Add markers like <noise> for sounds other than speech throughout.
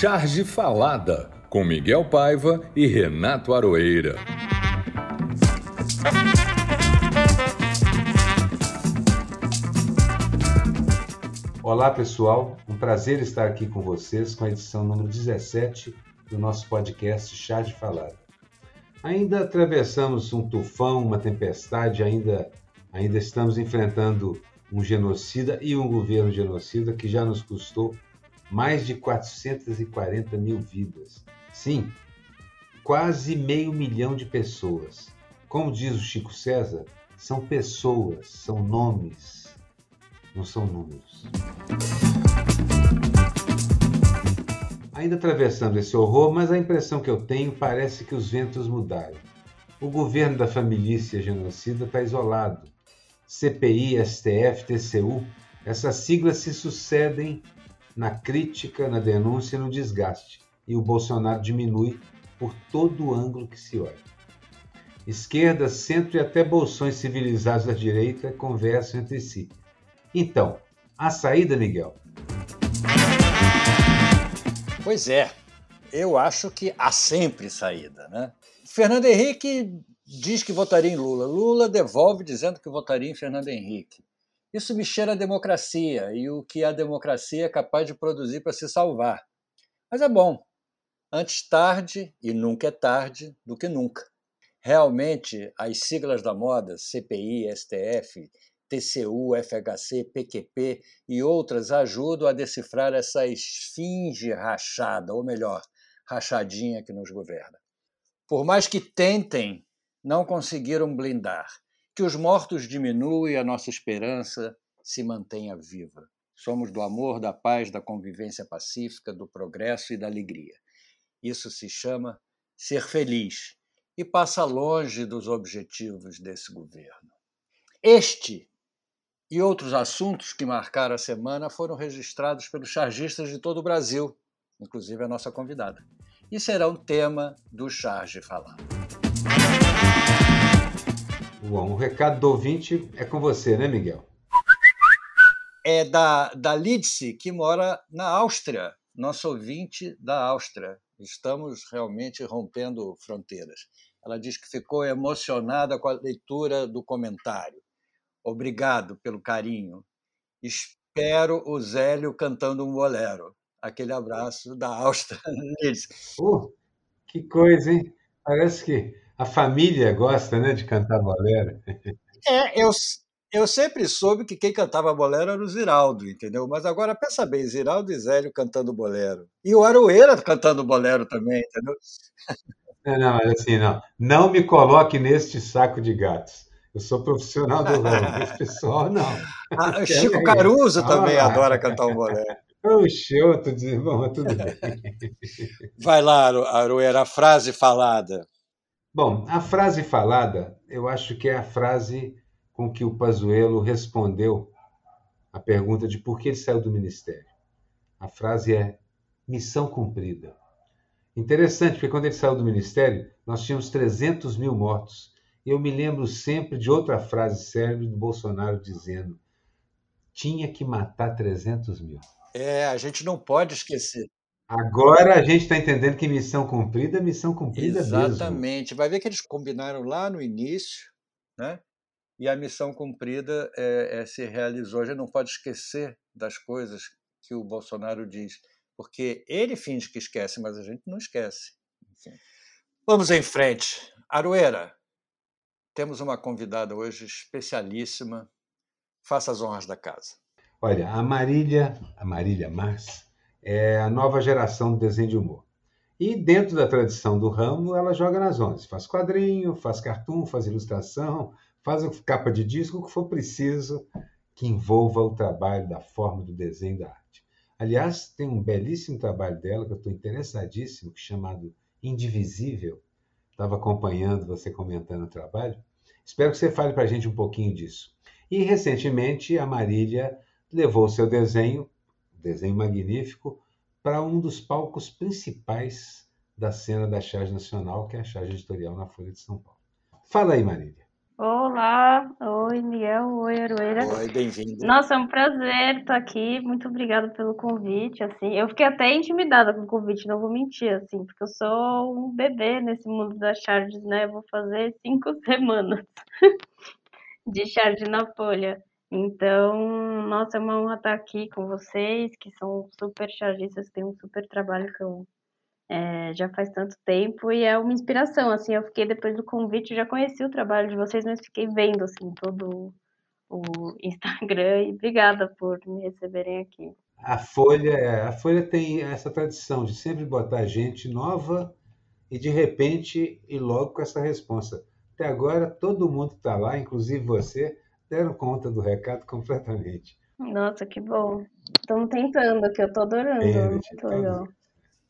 Charge Falada, com Miguel Paiva e Renato Aroeira. Olá, pessoal. Um prazer estar aqui com vocês com a edição número 17 do nosso podcast Charge Falada. Ainda atravessamos um tufão, uma tempestade, ainda, ainda estamos enfrentando um genocida e um governo genocida que já nos custou mais de 440 mil vidas. Sim, quase meio milhão de pessoas. Como diz o Chico César, são pessoas, são nomes, não são números. Ainda atravessando esse horror, mas a impressão que eu tenho parece que os ventos mudaram. O governo da família genocida está isolado. CPI, STF, TCU, essas siglas se sucedem na crítica, na denúncia e no desgaste. E o Bolsonaro diminui por todo o ângulo que se olha. Esquerda, centro e até bolsões civilizados da direita conversam entre si. Então, a saída, Miguel? Pois é, eu acho que há sempre saída. Né? Fernando Henrique diz que votaria em Lula. Lula devolve dizendo que votaria em Fernando Henrique. Isso me cheira a democracia e o que a democracia é capaz de produzir para se salvar. Mas é bom. Antes tarde, e nunca é tarde, do que nunca. Realmente, as siglas da moda, CPI, STF, TCU, FHC, PQP e outras ajudam a decifrar essa esfinge rachada, ou melhor, rachadinha que nos governa. Por mais que tentem, não conseguiram blindar que os mortos diminuem e a nossa esperança se mantenha viva. Somos do amor, da paz, da convivência pacífica, do progresso e da alegria. Isso se chama ser feliz e passa longe dos objetivos desse governo. Este e outros assuntos que marcaram a semana foram registrados pelos chargistas de todo o Brasil, inclusive a nossa convidada, e serão tema do Charge Falando. Bom, o recado do ouvinte é com você, né, Miguel? É da, da Lidse, que mora na Áustria, nosso ouvinte da Áustria. Estamos realmente rompendo fronteiras. Ela diz que ficou emocionada com a leitura do comentário. Obrigado pelo carinho. Espero o Zélio cantando um bolero. Aquele abraço da Áustria. <laughs> Uh, que coisa, hein? Parece que a família gosta, né, de cantar bolero. É, eu, eu sempre soube que quem cantava bolero era o Ziraldo, entendeu? Mas agora pensa bem, Ziraldo e Zélio cantando bolero. E o Aroeira cantando bolero também, entendeu? Não, não, mas assim, não. Não me coloque neste saco de gatos. Eu sou profissional do ramo. <laughs> Esse pessoal, não. Ah, Chico Caruso também ah, adora cantar um bolero. Oxe, eu tô dizendo, bom, tudo bem. <laughs> Vai lá, Aroeira, a frase falada. Bom, a frase falada, eu acho que é a frase com que o Pazuello respondeu a pergunta de por que ele saiu do ministério. A frase é missão cumprida. Interessante, porque quando ele saiu do ministério, nós tínhamos 300 mil mortos. E eu me lembro sempre de outra frase célebre do Bolsonaro dizendo: tinha que matar 300 mil. É, a gente não pode esquecer. Agora a gente está entendendo que missão cumprida é missão cumprida Exatamente. Mesmo. Vai ver que eles combinaram lá no início, né? E a missão cumprida é, é, se realizou. A gente não pode esquecer das coisas que o Bolsonaro diz, porque ele finge que esquece, mas a gente não esquece. Enfim. Vamos em frente. Aroeira, temos uma convidada hoje especialíssima. Faça as honras da casa. Olha, a Marília, a Marília Mars, é a nova geração do desenho de humor. E dentro da tradição do ramo, ela joga nas ondas. Faz quadrinho, faz cartoon, faz ilustração, faz capa de disco, o que for preciso que envolva o trabalho da forma do desenho da arte. Aliás, tem um belíssimo trabalho dela que eu estou interessadíssimo, chamado Indivisível. Estava acompanhando você comentando o trabalho. Espero que você fale para a gente um pouquinho disso. E recentemente a Marília levou seu desenho desenho magnífico, para um dos palcos principais da cena da charge nacional, que é a charge editorial na Folha de São Paulo. Fala aí, Marília. Olá, oi Miguel, oi Aroeira. Oi, bem-vindo. Nossa, é um prazer estar aqui. Muito obrigada pelo convite. Assim, eu fiquei até intimidada com o convite, não vou mentir, assim, porque eu sou um bebê nesse mundo das charges, né? Eu vou fazer cinco <laughs> semanas de charge na folha. Então, nossa, é uma honra estar aqui com vocês, que são super chargistas, têm um super trabalho que eu é, já faz tanto tempo e é uma inspiração, assim, eu fiquei depois do convite, já conheci o trabalho de vocês, mas fiquei vendo, assim, todo o <laughs> Instagram e obrigada por me receberem aqui. A Folha, é, a Folha tem essa tradição de sempre botar gente nova e de repente e logo com essa resposta. Até agora todo mundo está lá, inclusive você, deram conta do recado completamente. Nossa, que bom. Estamos tentando, que eu estou adorando. É, muito legal.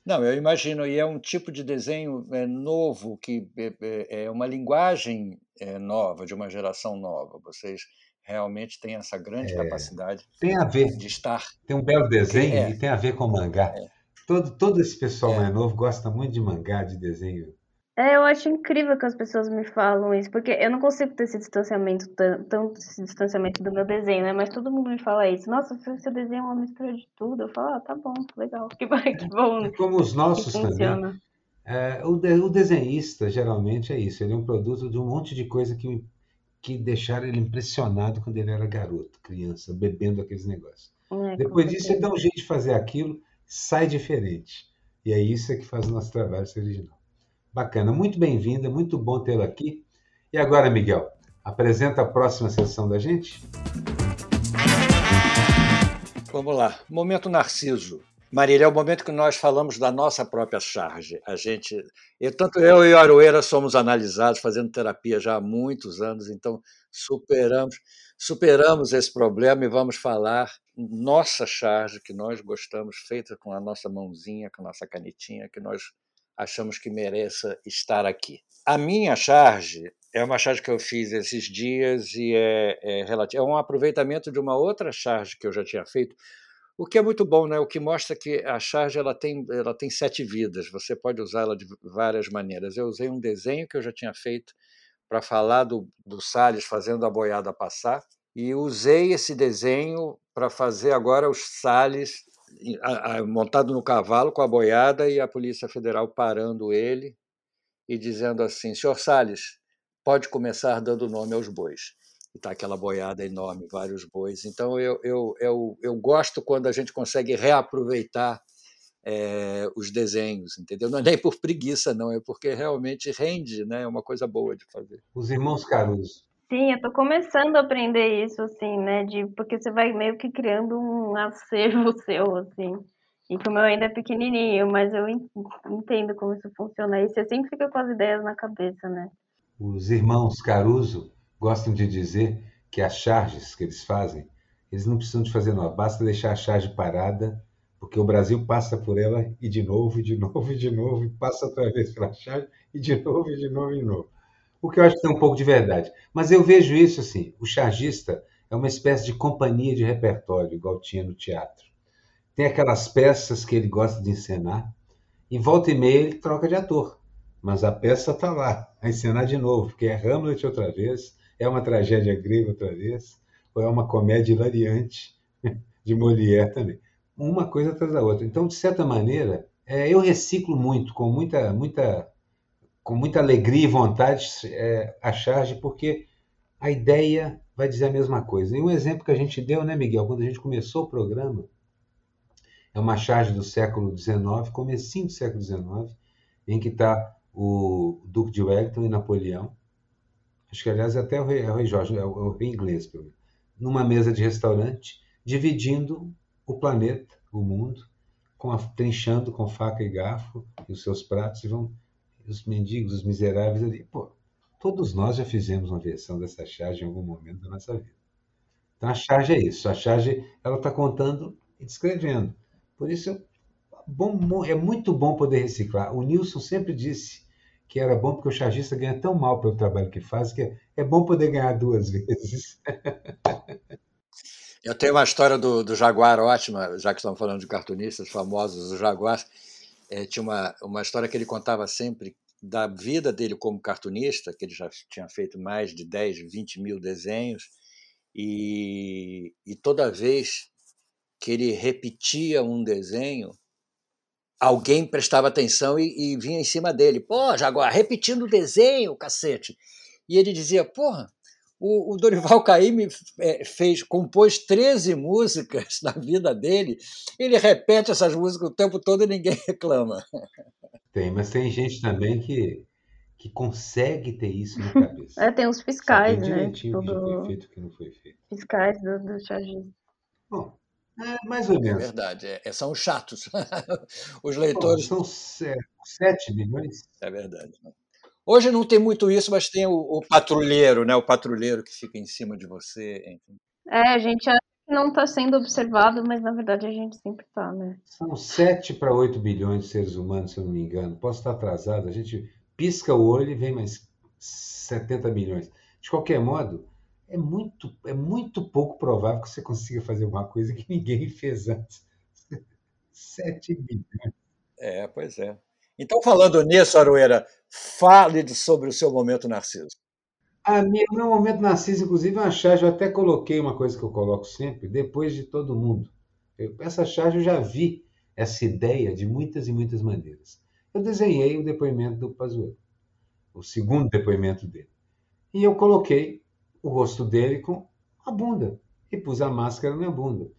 Não, eu imagino, e é um tipo de desenho é, novo, que é, é, é uma linguagem é, nova, de uma geração nova. Vocês realmente têm essa grande é, capacidade tem a ver, de estar. Tem um belo desenho é. e tem a ver com mangá. Todo, todo esse pessoal mais novo gosta muito de mangá, de desenho é, eu acho incrível que as pessoas me falam isso, porque eu não consigo ter esse distanciamento, tanto esse distanciamento do meu desenho, né? Mas todo mundo me fala isso. Nossa, seu desenho é uma mistura de tudo. Eu falo, ah, tá bom, legal, que, que bom. É como os nossos também. É, o, de, o desenhista, geralmente, é isso. Ele é um produto de um monte de coisa que, que deixaram ele impressionado quando ele era garoto, criança, bebendo aqueles negócios. É, Depois disso, ele dá um jeito de fazer aquilo, sai diferente. E é isso que faz o nosso trabalho ser original. Bacana, muito bem-vinda, muito bom tê-la aqui. E agora, Miguel, apresenta a próxima sessão da gente? Vamos lá. Momento Narciso. Marília, é o momento que nós falamos da nossa própria charge. A gente, eu, tanto eu e o Aroeira somos analisados, fazendo terapia já há muitos anos, então superamos, superamos esse problema e vamos falar nossa charge que nós gostamos, feita com a nossa mãozinha, com a nossa canetinha, que nós achamos que mereça estar aqui. A minha charge é uma charge que eu fiz esses dias e é, é, relativo, é um aproveitamento de uma outra charge que eu já tinha feito, o que é muito bom, né? O que mostra que a charge ela tem, ela tem sete vidas. Você pode usá-la de várias maneiras. Eu usei um desenho que eu já tinha feito para falar do, do Salles fazendo a boiada passar e usei esse desenho para fazer agora os Salles montado no cavalo com a boiada e a Polícia Federal parando ele e dizendo assim: Senhor Salles, pode começar dando nome aos bois. E está aquela boiada enorme, vários bois. Então, eu, eu, eu, eu gosto quando a gente consegue reaproveitar é, os desenhos, entendeu? Não é nem por preguiça, não, é porque realmente rende, né? é uma coisa boa de fazer. Os irmãos Caruso. Sim, eu tô começando a aprender isso, assim, né? De, porque você vai meio que criando um <laughs> acervo seu, assim. E como eu ainda é pequenininho, mas eu entendo como isso funciona. E você sempre fica com as ideias na cabeça, né? Os irmãos Caruso gostam de dizer que as charges que eles fazem, eles não precisam de fazer nada, basta deixar a charge parada, porque o Brasil passa por ela e de novo, e de <laughs> novo, e de novo, e passa outra vez pela charge, e de novo, e de novo, e de novo o que eu acho que tem um pouco de verdade. Mas eu vejo isso assim: o chargista é uma espécie de companhia de repertório, igual tinha no teatro. Tem aquelas peças que ele gosta de encenar, e volta e meia ele troca de ator. Mas a peça está lá, a encenar de novo, porque é Hamlet outra vez, é uma tragédia grega outra vez, ou é uma comédia hilariante <laughs> de Molière também. Uma coisa atrás da outra. Então, de certa maneira, é, eu reciclo muito, com muita, muita com muita alegria e vontade é, a charge, porque a ideia vai dizer a mesma coisa. E um exemplo que a gente deu, né, Miguel, quando a gente começou o programa, é uma charge do século XIX, comecinho do século XIX, em que está o Duque de Wellington e Napoleão, acho que aliás até o rei, é o rei Jorge, é o, é o rei inglês, pelo menos, numa mesa de restaurante, dividindo o planeta, o mundo, com a, trinchando com faca e garfo e os seus pratos, e vão os mendigos, os miseráveis ali. Pô, todos nós já fizemos uma versão dessa charge em algum momento da nossa vida. Então a charge é isso. A charge ela está contando e descrevendo. Por isso bom, é muito bom poder reciclar. O Nilson sempre disse que era bom porque o chargista ganha tão mal pelo trabalho que faz que é bom poder ganhar duas <laughs> vezes. Eu tenho uma história do, do Jaguar ótima, já que estamos falando de cartunistas famosos, o Jaguar é, tinha uma, uma história que ele contava sempre da vida dele como cartunista, que ele já tinha feito mais de 10, 20 mil desenhos, e, e toda vez que ele repetia um desenho, alguém prestava atenção e, e vinha em cima dele. Pô, Jaguar, repetindo o desenho, cacete. E ele dizia, porra, o, o Dorival <laughs> Caymmi é, fez, compôs 13 músicas na vida dele, ele repete essas músicas o tempo todo e ninguém <laughs> reclama. Tem, mas tem gente também que, que consegue ter isso na <laughs> cabeça. É, tem os fiscais, Sabe né? direitinho o que foi feito o que não foi feito. Fiscais do, do chargista. Bom, é mais ou É menos. verdade, é, é- são os chatos. Os Bom, leitores. são se- 7 milhões. É verdade. né? Hoje não tem muito isso, mas tem o, o patrulheiro, né? O patrulheiro que fica em cima de você. enfim. É, a gente acha que não está sendo observado, mas na verdade a gente sempre está, né? São 7 para 8 bilhões de seres humanos, se eu não me engano. Posso estar atrasado, a gente pisca o olho e vem mais 70 milhões. De qualquer modo, é muito, é muito pouco provável que você consiga fazer alguma coisa que ninguém <laughs> fez antes. 7 bilhões. É, pois é. Então, falando nisso, Aroeira, fale sobre o seu momento Narciso. A minha, o meu momento Narciso, inclusive, é uma charge. Eu até coloquei uma coisa que eu coloco sempre, depois de todo mundo. Eu- essa charge eu já vi essa ideia de muitas e muitas maneiras. Eu desenhei o depoimento do Pazuello, o segundo depoimento dele. E eu coloquei o rosto dele com a bunda e pus a máscara na bunda.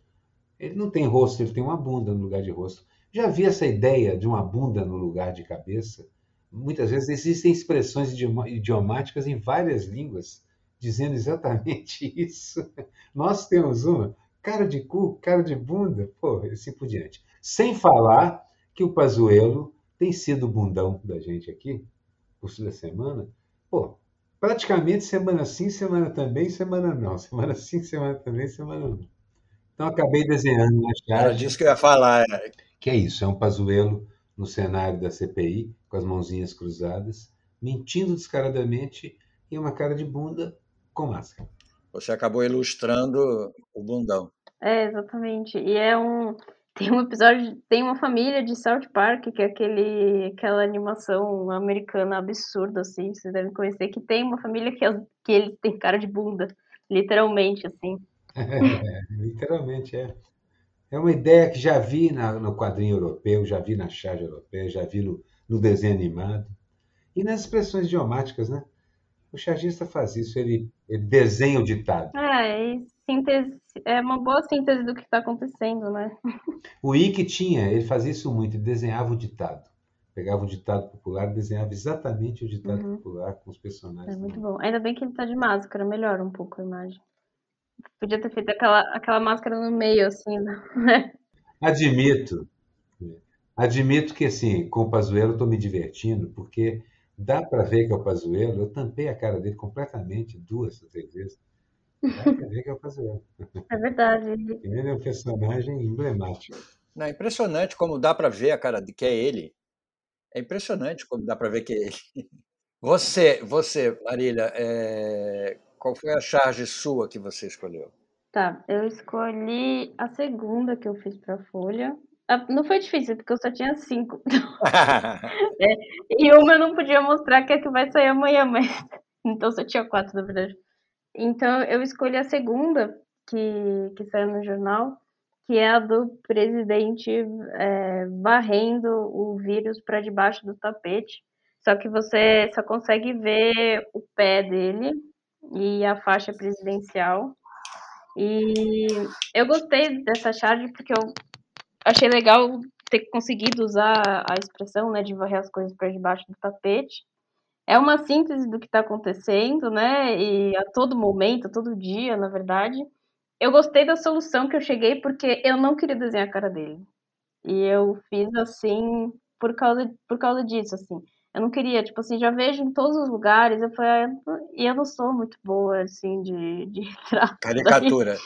Ele não tem rosto, ele tem uma bunda no lugar de rosto. Já vi essa ideia de uma bunda no lugar de cabeça? Muitas vezes existem expressões idiomáticas em várias línguas dizendo exatamente <laughs> isso. Nós temos uma, cara de cu, cara de bunda, pô, e assim por diante. Sem falar que o Pazuello tem sido o bundão da gente aqui, por toda semana, pô, praticamente semana sim, semana também, semana não. <laughs> Semana sim, semana também, semana não. Então acabei desenhando uma Era charge disso que eu ia falar. É. que é isso, é um Pazuello no cenário da CPI, com as mãozinhas cruzadas, mentindo descaradamente e uma cara de bunda com máscara. Você acabou ilustrando o bundão. É, exatamente. E é um. Tem um episódio. Tem uma família de South Park, que é aquele, aquela animação americana absurda, assim, vocês devem conhecer, que tem uma família que, é- que ele tem cara de bunda, literalmente, assim. <laughs> Literalmente é. É uma ideia que já vi na- no quadrinho europeu, já vi na charge europeia, já vi no, no desenho animado. E nas expressões idiomáticas, né? O chargista faz isso, ele, ele desenha o ditado. É, e síntese, é uma boa síntese do que está acontecendo, né? O Ike tinha, ele fazia isso muito, ele desenhava o ditado. Pegava o ditado popular e desenhava exatamente o ditado Uhum. popular com os personagens. É muito bom. Ainda bem que ele tá de máscara, melhora um pouco a imagem. Podia ter feito aquela, aquela máscara no meio, assim, né? <laughs> Admito, admito que assim, com o Pazuello eu estou me divertindo, porque dá para ver que é o Pazuello. Eu tampei a cara dele completamente duas ou três vezes. Dá para ver que é o Pazuello. É verdade. Ele é um personagem emblemático. Não, é impressionante como dá para ver a cara de que é ele. É impressionante como dá para ver que é ele. Você, você, Marília, é, qual foi a charge sua que você escolheu? Tá, eu escolhi a segunda que eu fiz pra Folha. Ah, Não foi difícil, porque eu só tinha cinco. <laughs> <laughs> E uma eu não podia mostrar que é que vai sair amanhã, mas. <laughs> Então só tinha quatro, na verdade. Então eu escolhi a segunda, que, que saiu no jornal, que é a do presidente é, varrendo o vírus para debaixo do tapete. Só que você só consegue ver o pé dele e a faixa presidencial. E eu gostei dessa charge porque eu achei legal ter conseguido usar a expressão, né, de varrer as coisas para debaixo do tapete. É uma síntese do que está acontecendo, né, e a todo momento, a todo dia, na verdade. Eu gostei da solução que eu cheguei porque eu não queria desenhar a cara dele. E eu fiz assim por causa, por causa disso, assim. Eu não queria, tipo assim, já vejo em todos os lugares, eu falei, ah, e eu não sou muito boa, assim, de, de <laughs> retrato. Caricatura.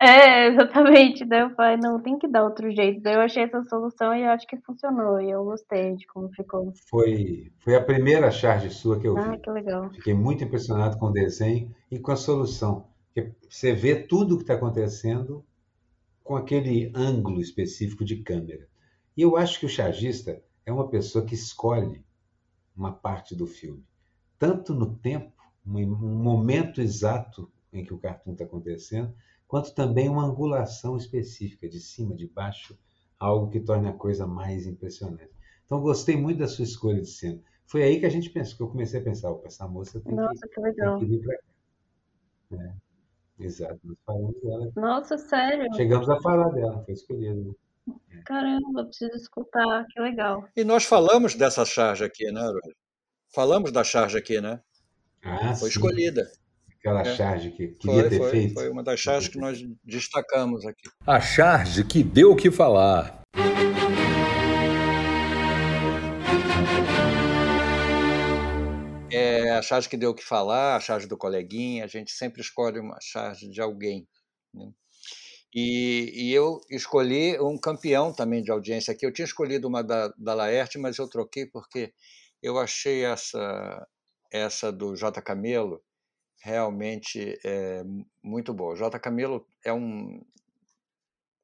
É, exatamente. Daí eu falei, não, tem que dar outro jeito. Daí eu achei essa solução e eu acho que funcionou. E eu gostei de como ficou. Foi, foi a primeira charge sua que eu Ah, vi. que legal. Fiquei muito impressionado com o desenho e com a solução. Porque você vê tudo o que está acontecendo com aquele ângulo específico de câmera. E eu acho que o chargista é uma pessoa que escolhe uma parte do filme, tanto no tempo, um momento exato em que o cartoon está acontecendo, quanto também uma angulação específica, de cima, de baixo, algo que torne a coisa mais impressionante. Então, gostei muito da sua escolha de cena. Foi aí que a gente pensou, que eu comecei a pensar, opa, essa moça tem Nossa, que, que legal. tem que vir para cá. É, exato, nós falamos dela. Nossa, sério? Chegamos a falar dela, foi escolhido. Caramba, preciso escutar, que legal. E nós falamos dessa charge aqui, né, Aurélio? Falamos da charge aqui, né? Ah, Foi sim. escolhida. Aquela É. charge que queria Foi, ter foi, feito. foi uma das charges que nós destacamos aqui. A charge que deu o que falar. É a charge que deu o que falar, a charge do coleguinha, a gente sempre escolhe uma charge de alguém. né? E, e eu escolhi um campeão também de audiência aqui. Eu tinha escolhido uma da, da Laerte, mas eu troquei porque eu achei essa, essa do J. Camelo realmente é, muito boa. O J. Camelo é um.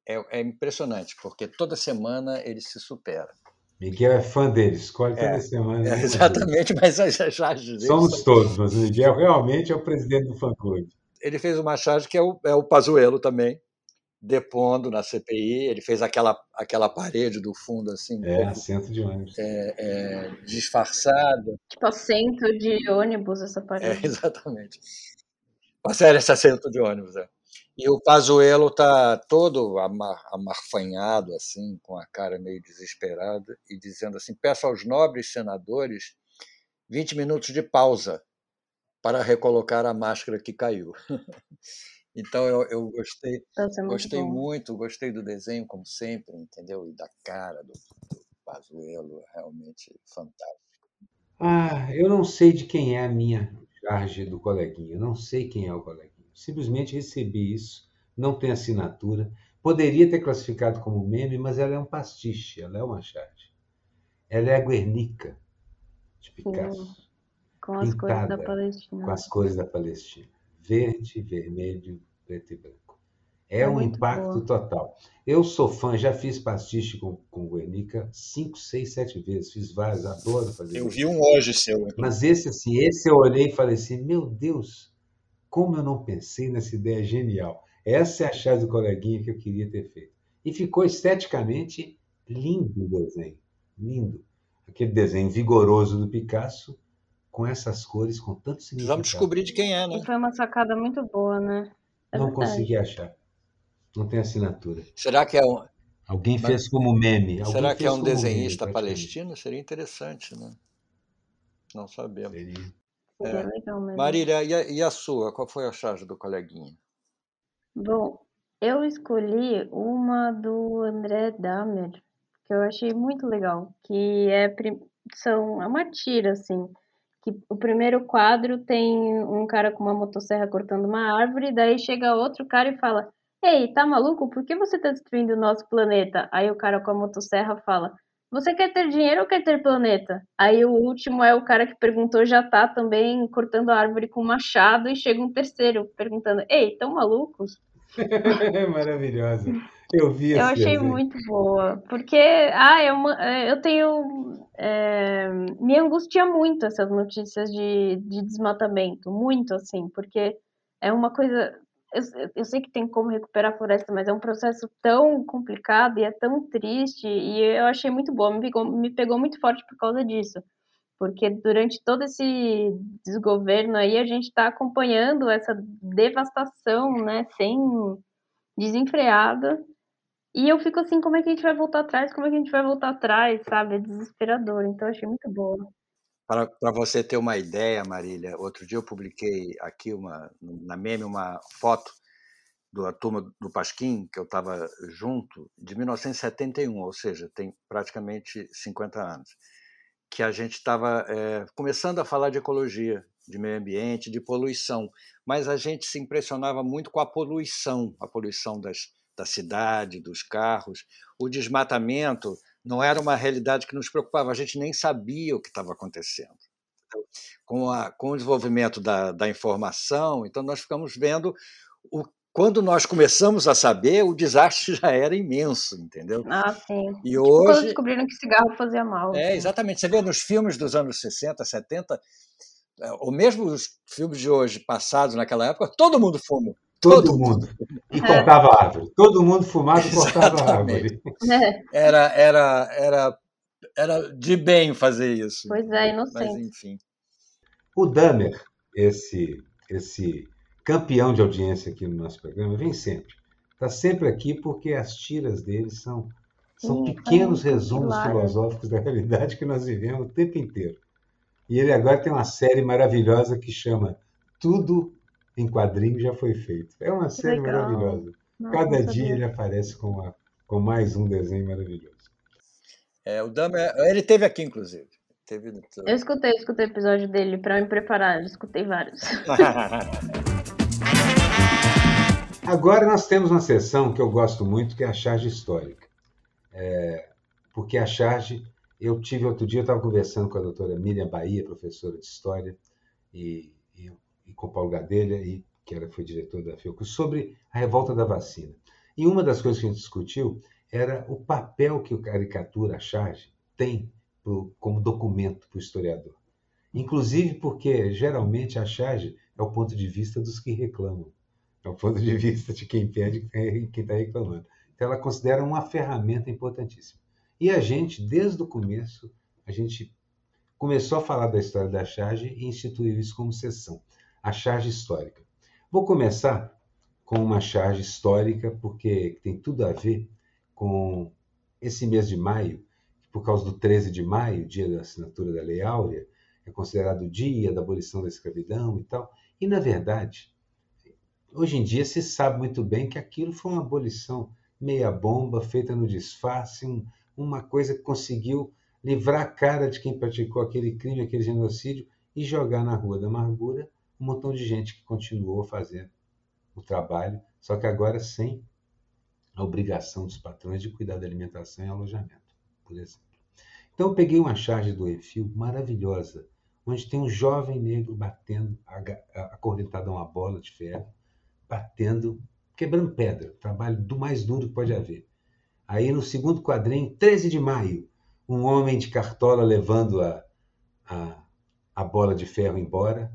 É, é impressionante, porque toda semana ele se supera. Miguel é fã dele, escolhe toda É, semana. É, uma exatamente, mas as charges Somos são- todos, mas o Miguel realmente é o presidente do fã-clube. ele fez uma charge que é o, é o Pazuello também, depondo na CPI. Ele fez aquela, aquela parede do fundo assim, É, pouco, assento de ônibus. é, é, disfarçada. Tipo, assento de ônibus, essa É, parede. <laughs> exatamente. Uma série esse assento de ônibus. É. E o Pazuello está todo amar, amarfanhado, assim, com a cara meio desesperada, e dizendo assim: peço aos nobres senadores 20 minutos de pausa para recolocar a máscara que caiu. <laughs> então eu, eu gostei, Nossa, é muito Gostei bom. muito, gostei do desenho, como sempre, entendeu? E da cara do, do Pazuello, realmente fantástico. Ah, eu não sei de quem é a minha charge do coleguinha. Eu não sei quem é o coleguinha. Simplesmente recebi isso, não tem assinatura. Poderia ter classificado como meme, mas ela é um pastiche, ela é uma charge. Ela é a Guernica, de Picasso, Com as cores da pintada Palestina. com as cores da Palestina: verde, vermelho, preto e branco. É, É um impacto boa. total. Eu sou fã, já fiz pastiche com, com Guernica cinco, seis, sete vezes. Fiz vários, adoro fazer Eu isso. vi um hoje seu. Mas esse, assim, esse eu olhei e falei assim, meu Deus, como eu não pensei nessa ideia genial. Essa é a chave do coleguinha que eu queria ter feito. E ficou esteticamente lindo o desenho, lindo. Aquele desenho vigoroso do Picasso, com essas cores, com tanto significado. Precisamos descobrir de quem é, né? E foi uma sacada muito boa, né? É Não verdade. consegui achar. Não tem assinatura. Será que é um, Alguém Mas- fez como meme. alguém será que é um meme, desenhista praticamente. palestino? Seria interessante, né? Não sabemos. Seria. É. legal mesmo. Marília, e a, e a sua? Qual foi a charge do coleguinha? Bom, eu escolhi uma do André Dahmer, que eu achei muito legal, que é, são, é uma tira, assim, que o primeiro quadro tem um cara com uma motosserra cortando uma árvore, daí chega outro cara e fala, Ei, tá maluco? Por que você tá destruindo o nosso planeta? Aí o cara com a motosserra fala, você quer ter dinheiro ou quer ter planeta? Aí o último é o cara que perguntou já tá também cortando a árvore com machado e chega um terceiro perguntando, ei, tão malucos? <laughs> Maravilhosa. Eu vi Eu achei muito boa, porque ah, é uma, é, eu tenho. é, me angustia muito essas notícias de, de desmatamento, muito assim, porque é uma coisa. Eu, eu sei que tem como recuperar a floresta, mas é um processo tão complicado e é tão triste, e eu achei muito boa, me pegou, me pegou muito forte por causa disso. Porque durante todo esse desgoverno aí, a gente está acompanhando essa devastação, né, sem desenfreada. E eu fico assim, como é que a gente vai voltar atrás? Como é que a gente vai voltar atrás, sabe? É desesperador. Então, achei muito. Para, para você ter uma ideia, Marília, outro dia eu publiquei aqui uma, na meme uma foto da turma do Pasquim, que eu estava junto, de 1971, ou seja, tem praticamente 50 anos, que a gente estava é, começando a falar de ecologia, de meio ambiente, de poluição, mas a gente se impressionava muito com a poluição, a poluição das, da cidade, dos carros, o desmatamento não era uma realidade que nos preocupava, a gente nem sabia o que estava acontecendo. Com, a, com o desenvolvimento da, da informação, então nós ficamos vendo o quando nós começamos a saber, o desastre <laughs> já era imenso, entendeu? Ah, sim. E tipo hoje. quando descobriram que cigarro fazia mal. É, assim. exatamente. Você vê nos filmes dos anos 60, 70, é, ou mesmo os filmes de hoje, passados naquela época, todo mundo fuma. Todo, Todo mundo. E É. cortava árvore. Todo mundo fumava e cortava árvore. É, Era, era, era, era de bem fazer isso. Pois é, Mas, inocente. enfim. O Dahmer, esse, esse campeão de audiência aqui no nosso programa, vem sempre. Está sempre aqui porque as tiras dele são, são Sim, pequenos são resumos hilários. filosóficos da realidade que nós vivemos o tempo inteiro. E ele agora tem uma série maravilhosa que chama Tudo em Quadrinho Já Foi Feito. É uma série legal. maravilhosa. Não, Cada dia sabia. ele aparece com, uma- com mais um desenho maravilhoso. É, o Dahmer, ele teve aqui, inclusive. Teve... Eu escutei, escutei o episódio dele pra me preparar, eu escutei vários. <laughs> Agora nós temos uma sessão que eu gosto muito, que é a charge histórica. É, porque a charge, eu tive outro dia, eu estava conversando com a doutora Miriam Bahia, professora de História, e, e, com Paulo Gadelha, e, que era, foi diretor da Fiocruz, sobre a revolta da vacina. E uma das coisas que a gente discutiu era o papel que o caricatura, a charge, tem pro, como documento para o historiador. Inclusive porque, geralmente, a charge é o ponto de vista dos que reclamam. É o ponto de vista de quem pede e quem está reclamando. Então, ela considera uma ferramenta importantíssima. E a gente, desde o começo, a gente começou a falar da história da charge e instituiu isso como sessão, a charge histórica. Vou começar com uma charge histórica, porque tem tudo a ver com esse mês de maio, por causa do 13 de maio, dia da assinatura da Lei Áurea, é considerado o dia da abolição da escravidão e tal. E, na verdade, hoje em dia se sabe muito bem que aquilo foi uma abolição meia bomba, feita no disfarce, um, uma coisa que conseguiu livrar a cara de quem praticou aquele crime, aquele genocídio e jogar na Rua da Amargura um montão de gente que continuou fazendo o trabalho, só que agora sem a obrigação dos patrões de cuidar da alimentação e alojamento, por exemplo. Então eu peguei uma charge do Enfio maravilhosa, onde tem um jovem negro batendo, acorrentado a uma bola de ferro, batendo, quebrando pedra, trabalho do mais duro que pode haver. Aí no segundo quadrinho, 13 de maio, um homem de cartola levando a, a, a bola de ferro embora,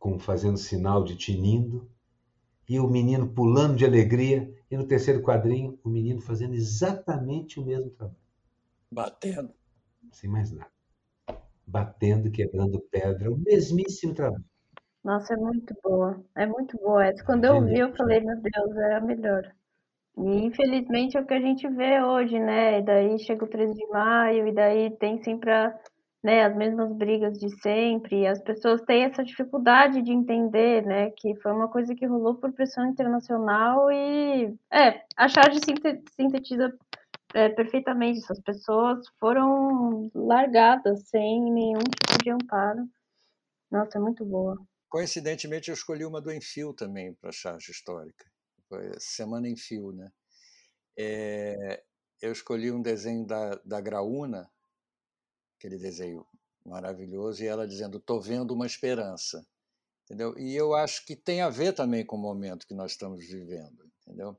com fazendo sinal de tinindo, e o menino pulando de alegria, e no terceiro quadrinho, o menino fazendo exatamente o mesmo trabalho, Batendo. sem mais nada. Batendo, quebrando pedra, o mesmíssimo trabalho. Nossa, é muito boa. É muito boa essa. Quando eu vi, eu falei, meu Deus, é a melhor. E infelizmente é o que a gente vê hoje, né? E daí chega o 13 de maio, e daí tem sempre a, né, as mesmas brigas de sempre. As pessoas têm essa dificuldade de entender, né? Que foi uma coisa que rolou por pressão internacional e é, a charge sinte- sintetiza é, perfeitamente. Essas pessoas foram largadas sem nenhum tipo de amparo. Nossa, é muito boa. Coincidentemente, eu escolhi uma do Enfio também para a charge histórica. Foi Semana em Fio, né? É, eu escolhi um desenho da, da Graúna, aquele desenho maravilhoso, e ela dizendo: "Tô vendo uma esperança", entendeu? E eu acho que tem a ver também com o momento que nós estamos vivendo, entendeu?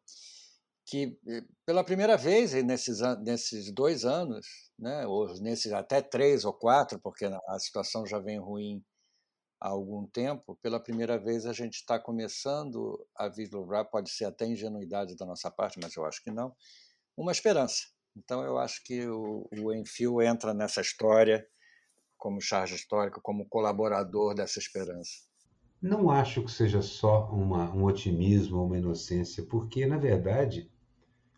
Que eh, pela primeira vez e nesses nesses dois anos, né? Ou nesses até três ou quatro, porque a situação já vem ruim há algum tempo, pela primeira vez a gente está começando a vislumbrar, pode ser até ingenuidade da nossa parte, mas eu acho que não, uma esperança. Então eu acho que o, o Enfio entra nessa história como charge histórica, como colaborador dessa esperança. Não acho que seja só uma, um otimismo ou uma inocência, porque, na verdade,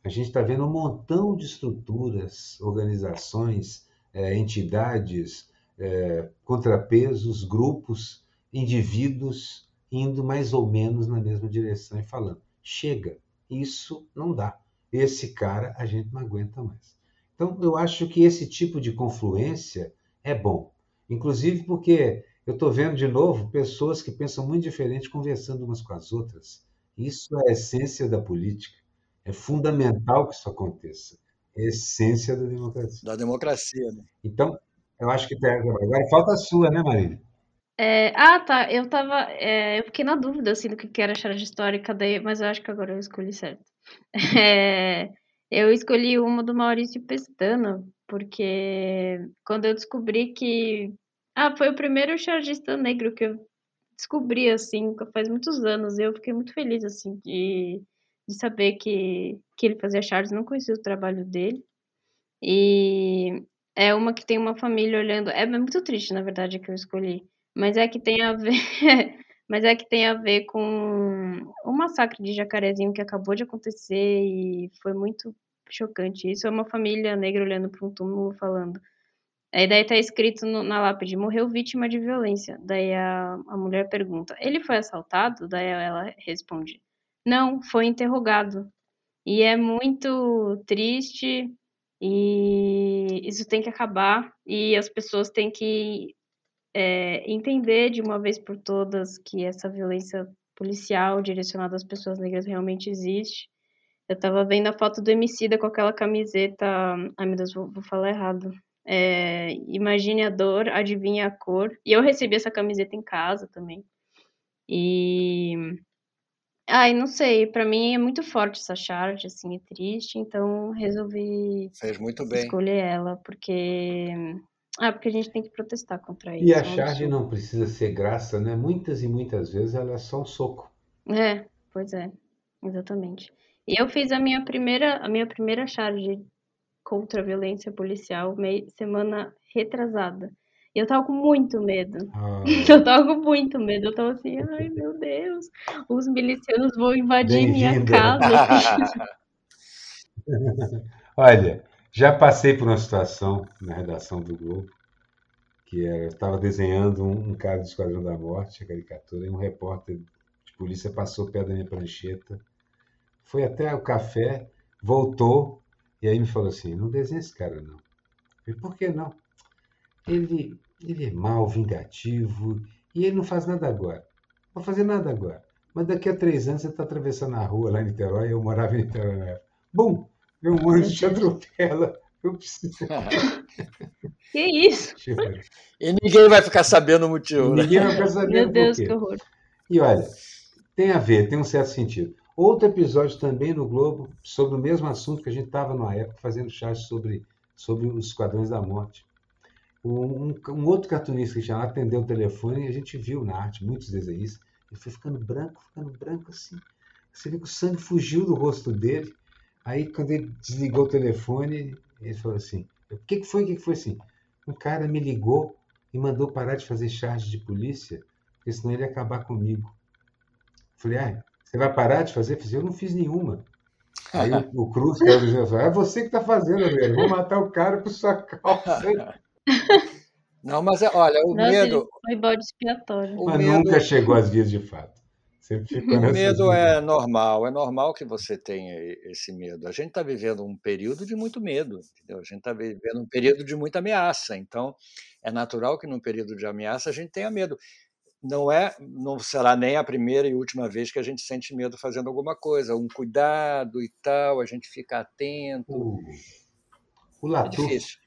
a gente está vendo um montão de estruturas, organizações, eh, entidades, eh, contrapesos, grupos, indivíduos indo mais ou menos na mesma direção e falando: chega, isso não dá. Esse cara a gente não aguenta mais. Então, eu acho que esse tipo de confluência é bom. Inclusive porque eu estou vendo de novo pessoas que pensam muito diferente conversando umas com as outras. Isso é a essência da política. É fundamental que isso aconteça. É a essência da democracia. Da democracia. Né? Então, eu acho que tem- agora falta a sua, né, Marília? É, ah, tá. Eu tava. É, eu fiquei na dúvida assim do que era charge histórica, daí, mas eu acho que agora eu escolhi certo. <laughs> É, eu escolhi uma do Maurício Pestana, porque quando eu descobri que. Ah, foi o primeiro chargista negro que eu descobri, assim, faz muitos anos. Eu fiquei muito feliz, assim, de, de saber que, que ele fazia charges. Não conhecia o trabalho dele. E é uma que tem uma família olhando. É muito triste, na verdade, que eu escolhi. Mas é que tem a ver. <laughs> Mas é que tem a ver com o massacre de Jacarezinho que acabou de acontecer e foi muito chocante. Isso é uma família negra olhando para um túmulo falando. Aí daí tá escrito no, na lápide, morreu vítima de violência. Daí a, a mulher pergunta, ele foi assaltado? Daí ela responde, não, foi interrogado. E é muito triste e isso tem que acabar e as pessoas têm que é, entender de uma vez por todas que essa violência policial direcionada às pessoas negras realmente existe. Eu tava vendo a foto do Emicida com aquela camiseta. Ai meu Deus, vou, vou falar errado. É, imagine a dor, adivinhe a cor. E eu recebi essa camiseta em casa também. E. Ai, não sei, para mim é muito forte essa charge, assim, é triste, então resolvi Fez muito bem. escolher ela, porque ah, porque a gente tem que protestar contra isso. E a é um charge não precisa ser graça, né? Muitas e muitas vezes ela é só um soco. É, pois é, exatamente. E eu fiz a minha primeira, a minha primeira charge contra a violência policial mei- semana retrasada. E eu tava com muito medo. Ah, <laughs> Eu tava com muito medo. Eu tava assim, ai meu Deus, os milicianos vão invadir minha casa. <laughs> Olha, já passei por uma situação na redação do Globo, que era, eu estava desenhando um, um cara do Esquadrão da Morte, a caricatura, e um repórter de polícia passou perto da minha prancheta, foi até o café, voltou, e aí me falou assim, não desenha esse cara não. Eu falei, por que não? Ele, ele é mau, vingativo, e ele não faz nada agora. Não vai fazer nada agora. Mas daqui a três anos você está atravessando a rua lá em Niterói, eu morava em Niterói na época. Bum! Um ônibus te atropela. Eu preciso. <laughs> Que isso? e ninguém vai ficar sabendo o motivo, né? Ninguém vai ficar sabendo Meu por Deus, quê. que horror. E olha, tem a ver, tem um certo sentido. Outro episódio também no Globo sobre o mesmo assunto que a gente estava na época fazendo chat sobre, sobre os Esquadrões da Morte. Um, um- um outro cartunista que chamava atendeu o telefone e a gente viu na arte, muitos desenhistas, ele foi ficando branco, ficando branco assim. Você vê que o sangue fugiu do rosto dele. Aí quando ele desligou o telefone, ele falou assim, o que, que foi? O que, que foi assim? Um cara me ligou e mandou parar de fazer charge de polícia, porque senão ele ia acabar comigo. Falei, ah, você vai parar de fazer? Eu falei, eu não fiz nenhuma. Aí o, o Cruz, que era o vizinho, falou, é você que está fazendo, velho. Vou matar o cara por sua causa. Não, mas é- olha, o Nossa, medo, foi bode expiatório. o Mas medo, nunca chegou às vias de fato. Sempre <laughs> medo é normal, é normal que você tenha esse medo. A gente está vivendo um período de muito medo, entendeu? A gente está vivendo um período de muita ameaça. Então, é natural que num período de ameaça a gente tenha medo. Não é, não será nem a primeira e última vez que a gente sente medo fazendo alguma coisa. Um cuidado e tal, a gente fica atento. O, o É Latuf, difícil.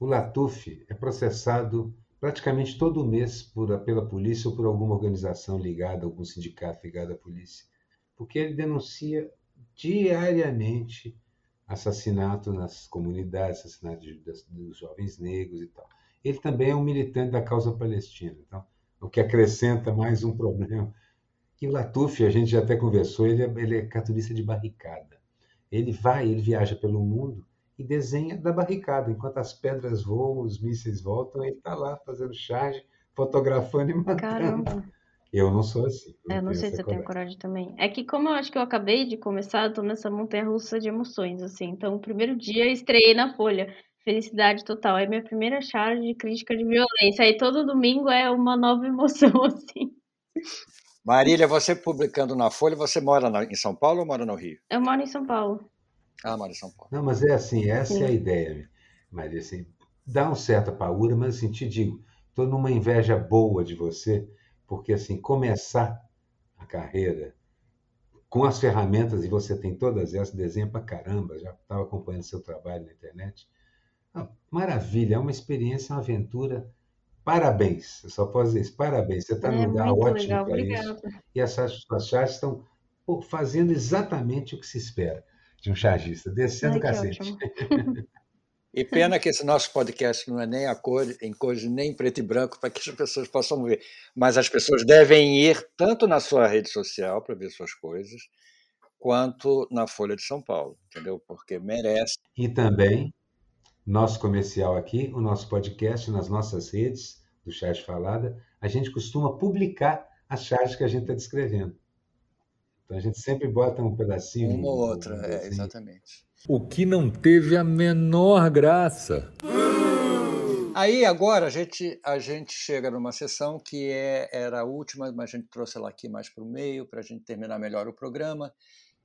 o Latuf é processado praticamente todo mês por, pela polícia ou por alguma organização ligada, algum sindicato ligado à polícia, porque ele denuncia diariamente assassinato nas comunidades, assassinato de- dos jovens negros e tal. Ele também é um militante da causa palestina, então, o que acrescenta mais um problema. E o Latuf, a gente já até conversou, ele é, ele é cartunista de barricada. Ele vai, ele viaja pelo mundo e desenha da barricada. Enquanto as pedras voam, os mísseis voltam, ele está lá fazendo charge, fotografando e <laughs> matando. Caramba. Eu não sou assim. É, eu não sei se eu tenho coragem. também. É que como eu acho que eu acabei de começar, eu tô nessa montanha-russa de emoções, assim. Então, o primeiro dia eu estreiei na Folha. Felicidade total. É minha primeira charge de crítica de violência. Aí todo domingo é uma nova emoção, <laughs> assim. Marília, você publicando na Folha, você mora em São Paulo ou mora no Rio? Eu moro em São Paulo. Ah, em São Paulo. Não, mas é assim, essa Sim. é a ideia, Maria. Assim, dá um certa paura, mas assim, te digo, estou numa inveja boa de você, porque assim, começar a carreira com as ferramentas, e você tem todas elas, desenha pra caramba, já estava acompanhando seu trabalho na internet. Ah, maravilha, é uma experiência, uma aventura parabéns. Eu só posso dizer isso, parabéns. Você está É num lugar ótimo para isso. E essas suas charges estão fazendo exatamente o que se espera de um chargista, descendo Ai, o cacete. <laughs> E pena que esse nosso podcast não é nem a cor, em cores nem em preto e branco para que as pessoas possam ver. Mas as pessoas devem ir tanto na sua rede social para ver suas coisas, quanto na Folha de São Paulo, entendeu? Porque merece. E também, nosso comercial aqui, o nosso podcast nas nossas redes do Charge Falada, a gente costuma publicar as charges que a gente está descrevendo. Então a gente sempre bota um pedacinho. Uma ou outra, um é, exatamente. O que não teve a menor graça. Aí agora a gente, a gente chega numa sessão que é, era a última, mas a gente trouxe ela aqui mais para o meio para a gente terminar melhor o programa.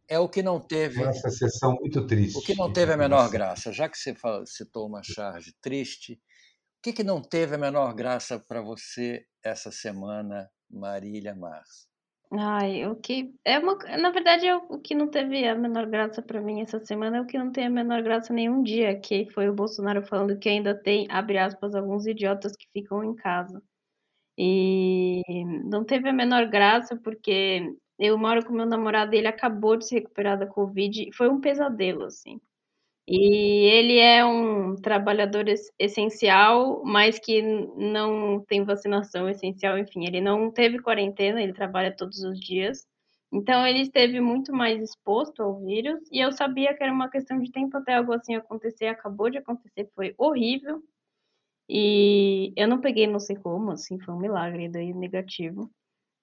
É o que não teve. Essa sessão muito triste. O que não teve a menor graça, já que você fala- citou uma charge triste, o que, que não teve a menor graça para você essa semana, Marília Mars? Ai, o que é uma, na verdade, é o que não teve a menor graça pra mim essa semana é o que não tem a menor graça nenhum dia, que foi o Bolsonaro falando que ainda tem, abre aspas, alguns idiotas que ficam em casa. E não teve a menor graça porque eu moro com meu namorado e ele acabou de se recuperar da Covid, foi um pesadelo, assim. E ele é um trabalhador es- essencial, mas que não tem vacinação essencial, enfim, ele não teve quarentena, ele trabalha todos os dias. Então ele esteve muito mais exposto ao vírus e eu sabia que era uma questão de tempo até algo assim acontecer, acabou de acontecer, foi horrível. E eu não peguei não sei como, assim, foi um milagre, daí negativo.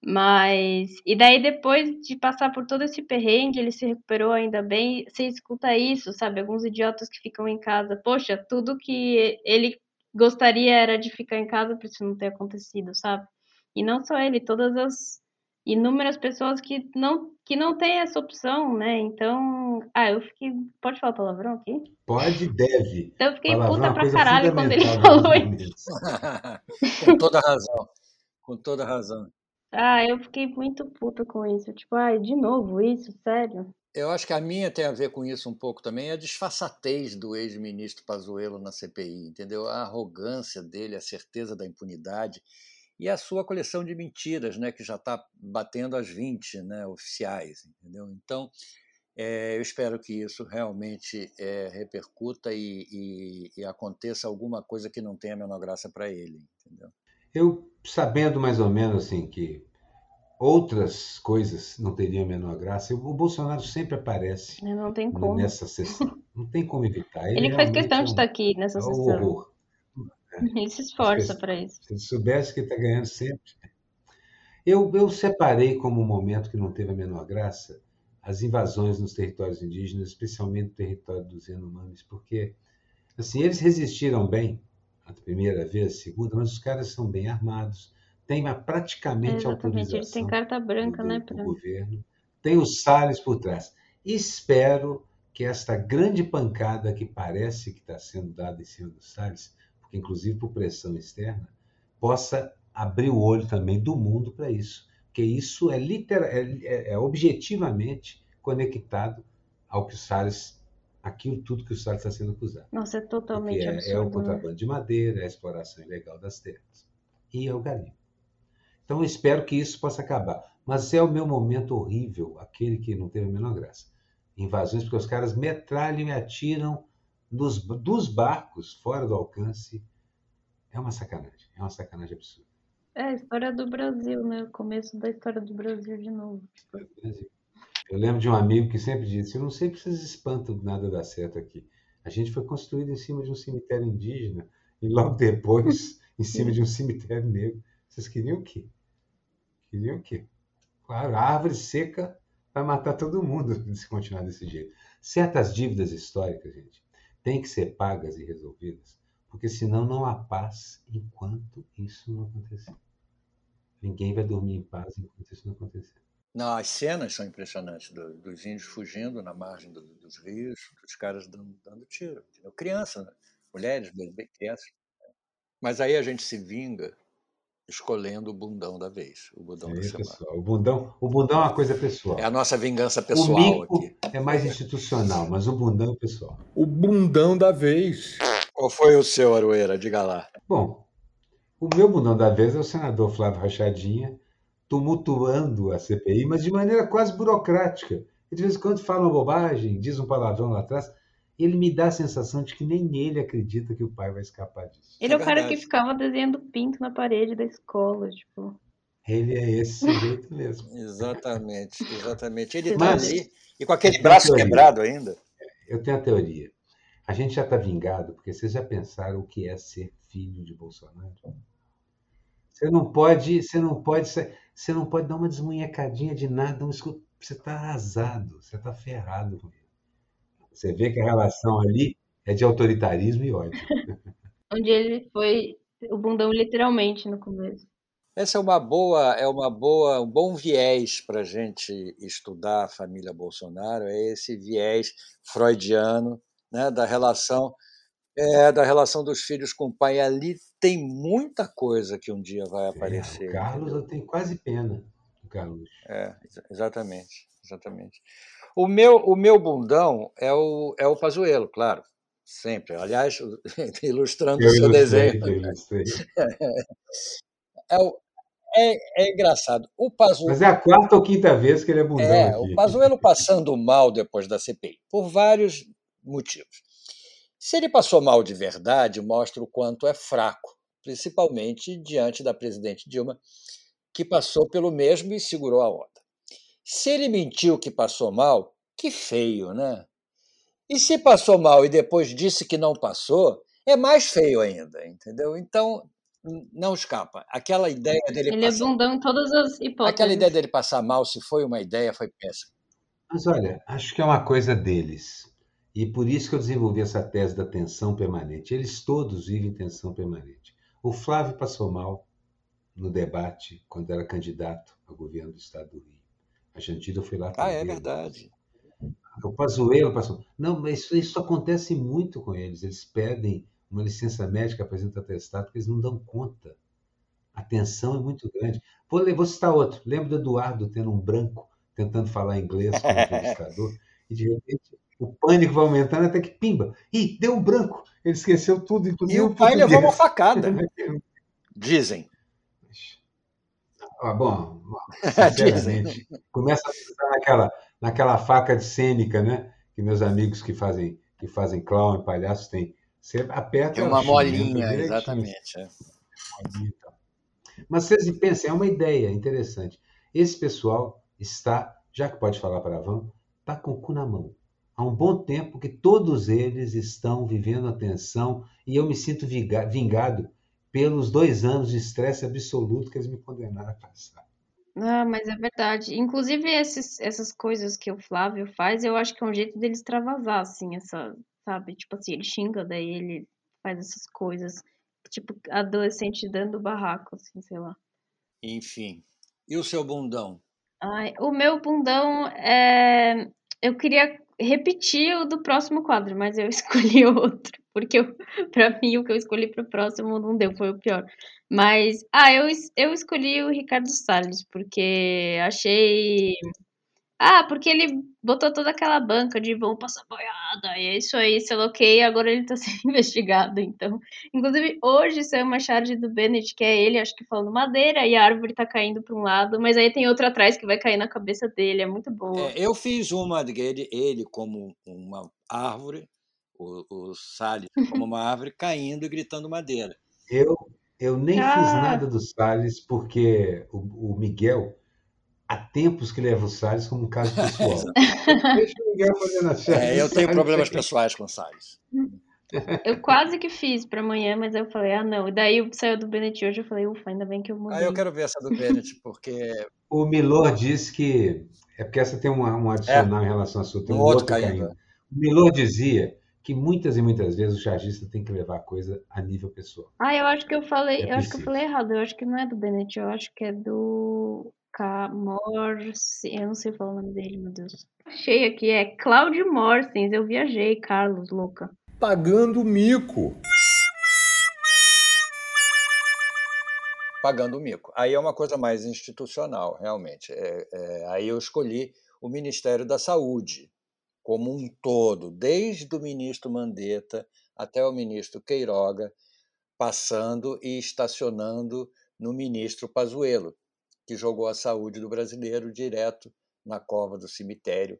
Mas, e daí depois de passar por todo esse perrengue, ele se recuperou ainda bem. Você escuta isso, sabe? Alguns idiotas que ficam em casa. Poxa, tudo que ele gostaria era de ficar em casa para isso não ter acontecido, sabe? E não só ele, todas as inúmeras pessoas que não que não têm essa opção, né? Então, ah, eu fiquei, pode falar palavrão aqui? Pode deve. Então eu fiquei Palavrão é puta pra caralho quando ele <laughs> falou isso. <laughs> Com toda razão. Com toda razão. Ah, eu fiquei muito puta com isso. Tipo, ai, de novo isso, sério? Eu acho que a minha tem a ver com isso um pouco também, a disfarçatez do ex-ministro Pazuello na CPI, entendeu? A arrogância dele, a certeza da impunidade e a sua coleção de mentiras, né, que já está batendo as 20 né, oficiais, entendeu? Então, é, eu espero que isso realmente é, repercuta e, e- e aconteça alguma coisa que não tenha a menor graça para ele, entendeu? Eu, sabendo mais ou menos assim que outras coisas não teriam a menor graça, o Bolsonaro sempre aparece Não tem como. nessa sessão. Não tem como evitar. Ele faz realmente questão é de um- estar aqui nessa é um sessão. horror. <laughs> Ele se esforça pra isso. Se ele soubesse que está ganhando sempre. Eu, eu separei como um momento que não teve a menor graça as invasões nos territórios indígenas, especialmente no território dos Yanomamis, porque assim, eles resistiram bem a primeira vez, a segunda, mas os caras são bem armados, têm praticamente tem autorização carta branca, do, né? do Pra... governo, tem os Salles por trás. Espero que esta grande pancada que parece que está sendo dada em cima dos Salles, porque inclusive por pressão externa, possa abrir o olho também do mundo para isso, porque isso é, literal, é, é- é objetivamente conectado ao que o Salles, aquilo tudo que o Salles está sendo acusado. Nossa, é totalmente é, é o absurdo, né? contrabando de madeira, é a exploração ilegal das terras. E é o garimpo. Então eu espero que isso possa acabar. Mas é o meu momento horrível, aquele que não teve a menor graça. Invasões, porque os caras metralham e atiram nos, dos barcos fora do alcance. É uma sacanagem. É uma sacanagem absurda. É a história do Brasil, né? O começo da história do Brasil de novo. Tipo, Brasil. Eu lembro de um amigo que sempre disse: Eu não sei porque vocês espantam nada dar certo aqui. A gente foi construído em cima de um cemitério indígena e logo depois <laughs> em cima de um cemitério negro. Vocês queriam o quê? Queriam o quê? Claro, a árvore seca vai matar todo mundo <laughs> se continuar desse jeito. Certas dívidas históricas, gente, têm que ser pagas e resolvidas, porque senão não há paz enquanto isso não acontecer. Ninguém vai dormir em paz enquanto isso não acontecer. Não, as cenas são impressionantes do- dos índios fugindo na margem do- dos rios, dos caras dando, dando tiro. entendeu? Criança, né? mulheres, bebê, crianças. Mas aí a gente se vinga escolhendo o bundão da vez, o bundão É da semana. pessoal. O bundão, o bundão é uma coisa pessoal. É a nossa vingança o pessoal mico aqui. é mais institucional, mas o bundão é pessoal. O bundão da vez. Qual foi o seu, Aroeira? Diga lá. Bom, O meu bundão da vez é o senador Flávio Rachadinha, tumultuando a CPI, mas de maneira quase burocrática. Ele, de vez em quando fala uma bobagem, diz um palavrão lá atrás. Ele me dá a sensação de que nem ele acredita que o pai vai escapar disso. Ele é, É o cara que ficava desenhando pinto na parede da escola, tipo. Ele é esse <laughs> sujeito mesmo. Exatamente, exatamente. Ele Mas- está ali e com aquele braço teoria. quebrado ainda. Eu tenho a teoria. A gente já está vingado, porque vocês já pensaram o que é ser filho de Bolsonaro? Você não pode, você não pode, ser- você não pode dar uma desmunhecadinha de nada. um escu- Você está arrasado, você está ferrado com ele. Você vê que a relação ali é de autoritarismo e ódio. <laughs> Onde ele foi o bundão literalmente no começo. Essa é uma boa, é uma boa, um bom viés para a gente estudar a família Bolsonaro, é esse viés freudiano, né, da relação, é, da relação dos filhos com o pai. Ali tem muita coisa que um dia vai É, aparecer. o Carlos, eu tenho quase pena do Carlos. É, exa- exatamente, exatamente. O meu, o meu bundão é o, é o Pazuello, claro, sempre. Aliás, <laughs> ilustrando o Eu seu ilustrei, desenho. ilustrei. <laughs> É, o- é, é engraçado. O Pazuello, Mas é a quarta ou quinta vez que ele é bundão é, aqui. o Pazuello passando mal depois da CPI, por vários motivos. Se ele passou mal de verdade, mostra o quanto é fraco, principalmente diante da presidente Dilma, que passou pelo mesmo e segurou a onda. Se ele mentiu que passou mal, que feio, né? E se passou mal e depois disse que não passou, é mais feio ainda, entendeu? Então, não escapa. Aquela ideia dele Ele é passar, bundão em todas as hipóteses. aquela ideia dele passar mal, se foi uma ideia, foi péssima. Mas olha, acho que é uma coisa deles. E por isso que eu desenvolvi essa tese da tensão permanente. Eles todos vivem tensão permanente. O Flávio passou mal no debate quando era candidato ao governo do estado do Rio. A Jandira foi lá Ah, é verdade. O Pazuello passou. Não, mas isso, isso acontece muito com eles. Eles pedem uma licença médica, apresentam atestado, porque eles não dão conta. A tensão é muito grande. Vou, vou citar outro. Lembro do Eduardo tendo um branco, tentando falar inglês com o <laughs> entrevistador, e de repente o pânico vai aumentando até que pimba. Ih, deu um branco. Ele esqueceu tudo, inclusive E o pai português. levou uma facada, <laughs> dizem. Ah, bom, <laughs> sinceramente, começa a pensar naquela, naquela faca de cênica, né? Que meus amigos que fazem, que fazem clown e palhaços têm. Você aperta Tem uma molinha, exatamente. é. Mas vocês pensem, é uma ideia interessante. Esse pessoal está, já que pode falar para Van, está com o cu na mão. Há um bom tempo que todos eles estão vivendo a tensão e eu me sinto vingado pelos dois anos de estresse absoluto que eles me condenaram a passar. Ah, mas é verdade. Inclusive, esses, essas coisas que o Flávio faz, eu acho que é um jeito dele extravasar, assim, essa, sabe? Tipo assim, ele xinga, daí ele faz essas coisas, tipo, adolescente dando barraco, assim, sei lá. Enfim. E o seu bundão? Ai, o meu bundão é. Eu queria repetir o do próximo quadro, mas eu <laughs> escolhi outro, porque pra mim o que eu escolhi pro próximo não deu, foi o pior. Mas, ah, eu, eu escolhi o Ricardo Salles, porque achei. Ah, porque ele botou toda aquela banca de vão passar boiada, e é isso aí, sei lá o quê, e agora ele tá <laughs> sendo investigado, então. Inclusive, hoje saiu uma charge do Bennett, que é ele, acho que falando madeira, e a árvore tá caindo pra um lado, mas aí tem outra atrás que vai cair na cabeça dele, é muito boa. É, eu fiz uma dele, ele como uma árvore, o, o Salles como uma árvore, caindo e gritando madeira. Eu, eu nem fiz Ah. nada do Salles, porque o, o Miguel, há tempos que leva o Salles como um caso <laughs> pessoal. Deixa É, eu tenho Salles. problemas pessoais com o Salles. Eu quase que fiz pra amanhã, mas eu falei, ah, não. E daí saiu do Bennett hoje, eu falei, ufa, ainda bem que eu mudei. Ah, eu quero ver essa do Bennett, porque O Milor disse que. É porque essa tem um, um adicional em relação à sua. Tem um um outro outro caindo. caindo. O Milor dizia que muitas e muitas vezes o chargista tem que levar a coisa a nível pessoal. Ah, eu acho que eu falei, É eu acho que eu falei errado. Eu acho que não é do Bennett, eu acho que é do Camorci. Eu não sei falar o nome dele, meu Deus. Achei aqui, é Claudio Morsens. Eu viajei, Carlos, louca. Pagando mico. pagando o mico. Aí é uma coisa mais institucional, realmente. É, é, aí eu escolhi o Ministério da Saúde como um todo, desde o ministro Mandetta até o ministro Queiroga, passando e estacionando no ministro Pazuello, que jogou a saúde do brasileiro direto na cova do cemitério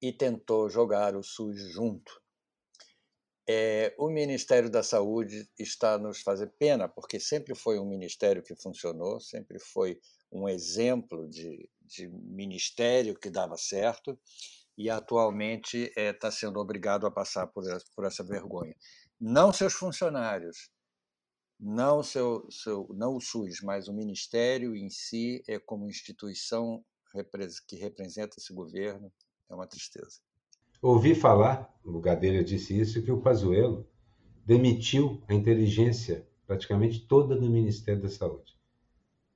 e tentou jogar o SUS junto. É, o Ministério da Saúde está nos fazer pena, porque sempre foi um ministério que funcionou, sempre foi um exemplo de, de ministério que dava certo, e atualmente está é, tá sendo obrigado a passar por por essa vergonha. Não seus funcionários, não, seu, seu, não o SUS, mas o Ministério em si, é como instituição que representa esse governo, é uma tristeza. Ouvi falar, o Gadelha disse isso, que o Pazuello demitiu a inteligência praticamente toda do Ministério da Saúde.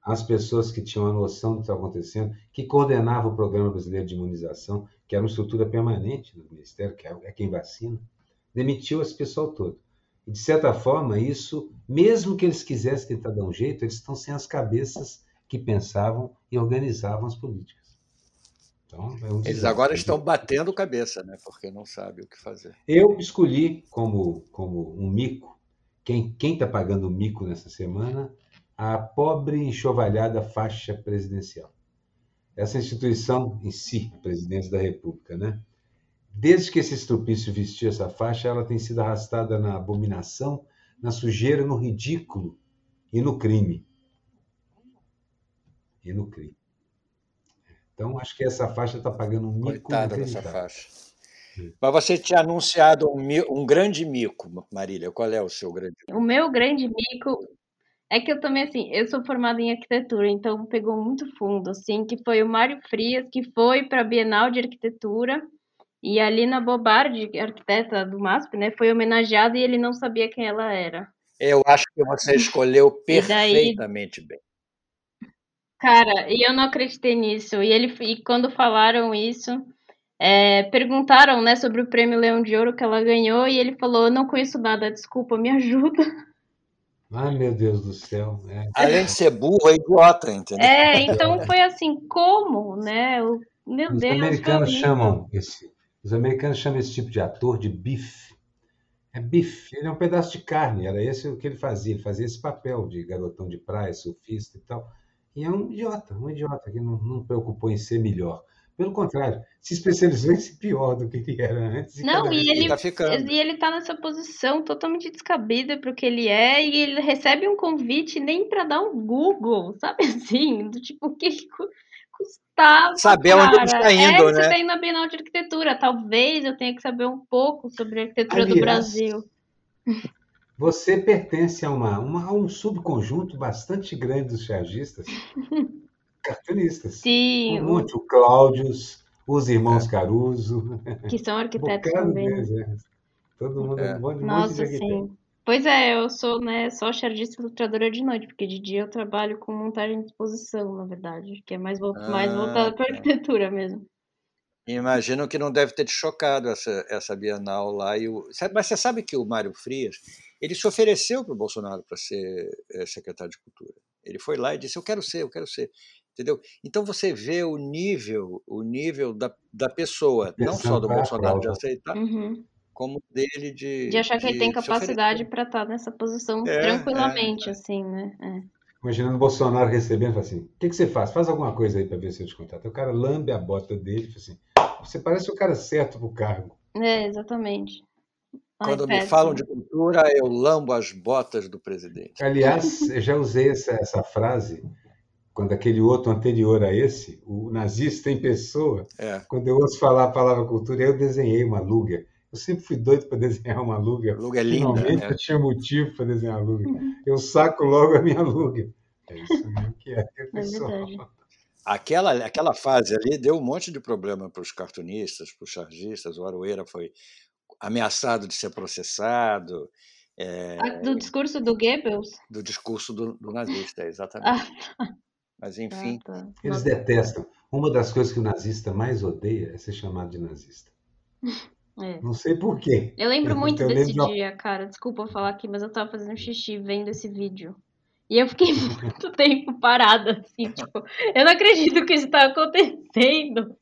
As pessoas que tinham a noção do que estava acontecendo, que coordenavam o Programa Brasileiro de Imunização, que era uma estrutura permanente do Ministério, que é, é quem vacina, demitiu esse pessoal todo. E, de certa forma, isso, mesmo que eles quisessem tentar dar um jeito, eles estão sem as cabeças que pensavam e organizavam as políticas. Então, é um eles agora estão batendo cabeça, né? porque não sabem o que fazer. Eu escolhi como, como um mico, quem está pagando o mico nessa semana, a pobre enxovalhada faixa presidencial. Essa instituição em si, a presidência da República, né? Desde que esse estrupício vestiu essa faixa, ela tem sido arrastada na abominação, na sujeira, no ridículo e no crime. E no crime. Então, acho que essa faixa está pagando um mico. Coitada dessa faixa. Mas você tinha anunciado um, um, grande mico, Marília. Qual é o seu grande mico? O meu grande mico é que eu também, assim, eu sou formada em arquitetura, então pegou muito fundo, assim, que foi o Mário Frias, que foi para a Bienal de Arquitetura e ali na Bobardi, arquiteta do MASP, né, foi homenageada e ele não sabia quem ela era. Eu acho que você <laughs> escolheu perfeitamente daí, bem. Cara, e eu não acreditei nisso. E ele e quando falaram isso, é, perguntaram, né, sobre o prêmio Leão de Ouro que ela ganhou e ele falou: "Eu não conheço nada, desculpa, me ajuda". Ai, meu Deus do céu. É. Além de ser burro, é idiota, entendeu? É, então foi assim, como, né? O, meu Os Deus. Americanos chamam esse, os americanos chamam esse tipo de ator de bife. É bife, ele é um pedaço de carne, era esse o que ele fazia, ele fazia esse papel de garotão de praia, surfista e tal. E é um idiota, um idiota que não, não preocupou em ser melhor. Pelo contrário, se especializou em ser pior do que ele era antes. Não, e ele, tá e ele tá nessa posição totalmente descabida para o que ele é, e ele recebe um convite nem para dar um Google, sabe assim? Do tipo, o que, que custava. Saber cara? onde está indo, é, né? Você está indo na Bienal de Arquitetura. Talvez eu tenha que saber um pouco sobre a arquitetura Aliás, do Brasil. Você pertence a, uma, uma, a um subconjunto bastante grande dos chargistas, <laughs> cartunistas. Sim. Um monte, o Cláudios, os irmãos é. Caruso. Que são arquitetos também. Deles, é. Todo mundo é. um monte, Nossa, monte sim. Pois é, eu sou, né, só chargista ilustradora de noite, porque de dia eu trabalho com montagem de exposição, na verdade, que é mais, vo ah, mais voltado para tá. arquitetura mesmo. Imagino que não deve ter te chocado essa, essa Bienal lá. E o... Mas você sabe que o Mário Frias, ele se ofereceu para o Bolsonaro para ser é, secretário de Cultura. Ele foi lá e disse: Eu quero ser, eu quero ser. Entendeu? Então você vê o nível, o nível da, da pessoa, não só do Bolsonaro de aceitar, uhum. Como dele de. De achar que de ele tem capacidade para estar tá nessa posição é, tranquilamente, é, assim, né? É. Imaginando o Bolsonaro recebendo, assim: o que, que você faz? Faz alguma coisa aí para ver se eu te contato. O cara lambe a bota dele e fala assim: você parece o cara certo para o cargo. É, exatamente. Quando me falam de cultura, eu lambo as botas do presidente. Aliás, eu já usei essa, essa frase quando aquele outro anterior a esse, o nazista em pessoa, é. quando eu ouço falar a palavra cultura, eu desenhei uma Luger. Eu sempre fui doido para desenhar uma Luger. Luger é linda. Finalmente né? eu tinha motivo para desenhar a Luger. Eu saco logo a minha Luger. É isso mesmo que é, é pessoal. É aquela, aquela fase ali deu um monte de problema para os cartunistas, para os chargistas. O Aroeira foi ameaçado de ser processado. É, do discurso do Goebbels? Do discurso do, do nazista, exatamente. Ah. Mas, enfim. Ah, tá. Eles detestam. Uma das coisas que o nazista mais odeia é ser chamado de nazista. <laughs> É. Não sei porquê. Eu lembro muito eu desse lembro... dia, cara. Desculpa falar aqui, mas eu tava fazendo xixi vendo esse vídeo. E eu fiquei <laughs> muito tempo parada, assim, tipo, eu não acredito que isso tá acontecendo.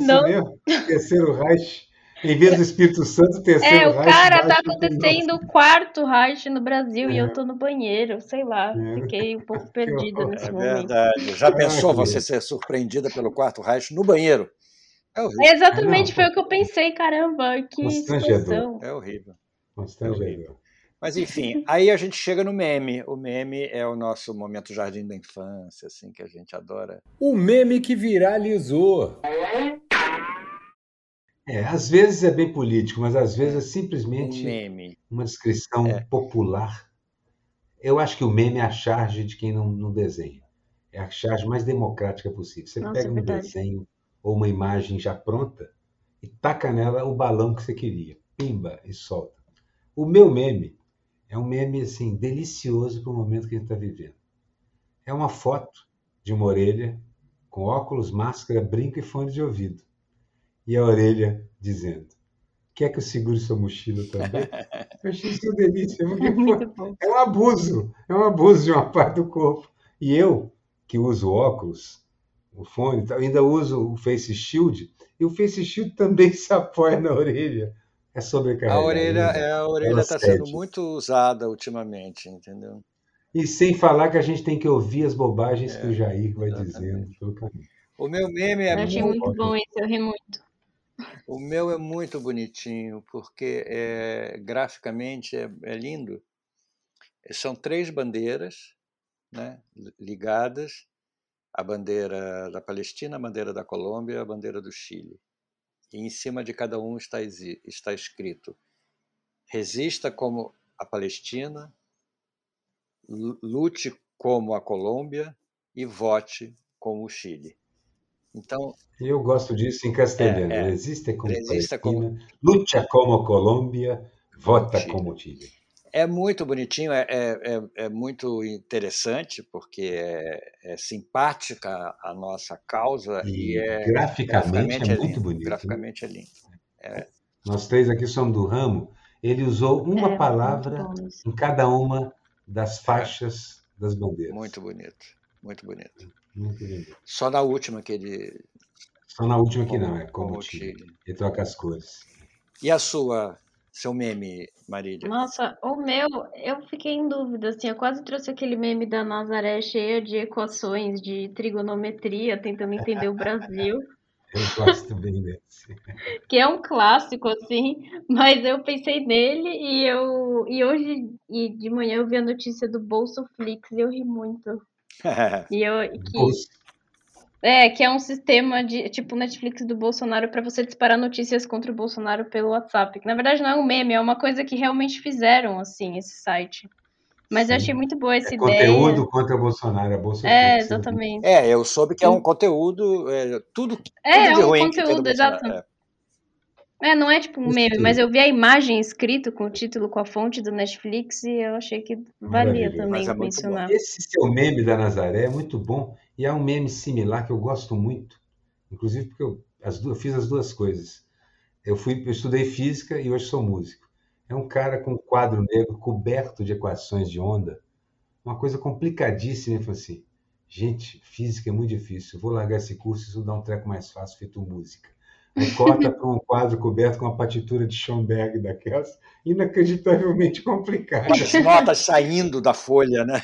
Não... Terceiro Reich Em vez do Espírito Santo, terceiro É, o Reich, cara tá Reich, acontecendo o quarto Reich no Brasil e É. eu tô no banheiro, sei lá. É. Fiquei um pouco <laughs> perdida nesse É momento. verdade. Já pensou você beleza. ser surpreendida pelo quarto Reich no banheiro? É horrível. É exatamente, Não, foi o que eu pensei, caramba, que situação. É horrível. Constrangedor. Mas enfim, aí a gente chega no meme. O meme é o nosso momento jardim da infância, assim, que a gente adora. O meme que viralizou. É, às vezes é bem político, mas às vezes é Um simplesmente meme. uma descrição É. popular. Eu acho que o meme é a charge de quem não, não desenha. É a charge mais democrática possível. Você Nossa, pega é um verdade. desenho ou uma imagem já pronta e taca nela o balão que você queria. Pimba, e solta. O meu meme é um meme assim delicioso para o momento que a gente está vivendo. É uma foto de uma orelha com óculos, máscara, brinco e fone de ouvido. E a orelha dizendo: Quer que eu segure sua mochila também? <laughs> Eu achei isso uma delícia, <laughs> porque bom. é um abuso, é um abuso de uma parte do corpo. E eu, que uso óculos, o fone, ainda uso o Face Shield, e o Face Shield <laughs> também se apoia na orelha. É A sobrecarregado. orelha né? é a orelha está sendo muito usada ultimamente, entendeu? E sem falar que a gente tem que ouvir as bobagens que É, o Jair vai exatamente. dizendo pelo caminho. O meu meme Eu é achei muito, muito bom esse, eu ri muito. o meu é muito bonitinho porque é, graficamente é, é lindo. São três bandeiras, né, ligadas: a bandeira da Palestina, a bandeira da Colômbia, a bandeira do Chile. E em cima de cada um está, está escrito: resista como a Palestina, lu- lute como a Colômbia e vote como o Chile. Então, eu gosto disso em castelhano. É, é. Resiste como Resista Palestina, lucha como Colômbia, vota Chile. como Chile. É muito bonitinho, é, é, é, é muito interessante, porque é, é simpática a nossa causa e, E é, graficamente é muito lindo. bonito, né? Graficamente é lindo. Nós três aqui somos do ramo. Ele usou uma É, palavra em cada uma das faixas das bandeiras. Muito bonito, muito bonito. Muito bonito. Só na última que ele. Só na última que não, é como como o Chile. Chile. Ele troca as cores. E a sua, seu meme, Marília? Nossa, o meu, eu fiquei em dúvida, assim, eu quase trouxe aquele meme da Nazaré cheia de equações de trigonometria, tentando entender o Brasil, <laughs> Eu gosto bem desse. <laughs> que é um clássico, assim, mas eu pensei nele e eu e hoje e de manhã eu vi a notícia do Bolsoflix e eu ri muito. <laughs> E eu que Bolso- é, que é um sistema de tipo Netflix do Bolsonaro para você disparar notícias contra o Bolsonaro pelo WhatsApp. Que na verdade não é um meme, é uma coisa que realmente fizeram assim esse site. Mas eu Sim. achei muito boa essa É ideia. conteúdo contra Bolsonaro, a Bolsa É, exatamente. É, eu soube que é um conteúdo, é, tudo, É, tudo de é um ruim conteúdo, Bolsonaro. exato. É. É, não é tipo um meme, Sim. mas eu vi a imagem escrito com o título, com a fonte do Netflix e eu achei que valia Maravilhoso. também é mencionar. Esse seu meme da Nazaré é muito bom e há um meme similar que eu gosto muito, inclusive porque eu, as duas, fiz as duas coisas. Eu fui, eu estudei física e hoje sou músico. É um cara com um quadro negro coberto de equações de onda, uma coisa complicadíssima. Ele falou assim: gente, física é muito difícil, eu vou largar esse curso e estudar um treco mais fácil, feito música. Aí corta para um quadro coberto com uma partitura de Schoenberg daquelas, inacreditavelmente complicada. As notas saindo da folha, né?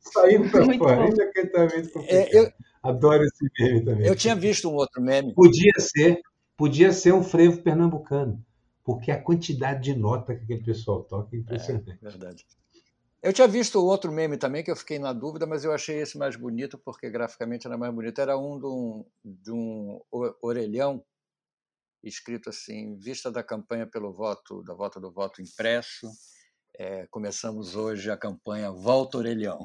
Saindo fora, bom. inacreditavelmente complicado. É, eu, Adoro esse meme também. eu tinha visto um outro meme. Podia ser, podia ser um frevo pernambucano, porque a quantidade de nota que aquele pessoal toca é impressionante. Verdade. Eu tinha visto outro meme também que eu fiquei na dúvida, mas eu achei esse mais bonito porque graficamente era mais bonito. Era um de um, de um orelhão escrito assim: vista da campanha pelo voto, da volta do voto impresso. É, começamos hoje a campanha Volta Orelhão.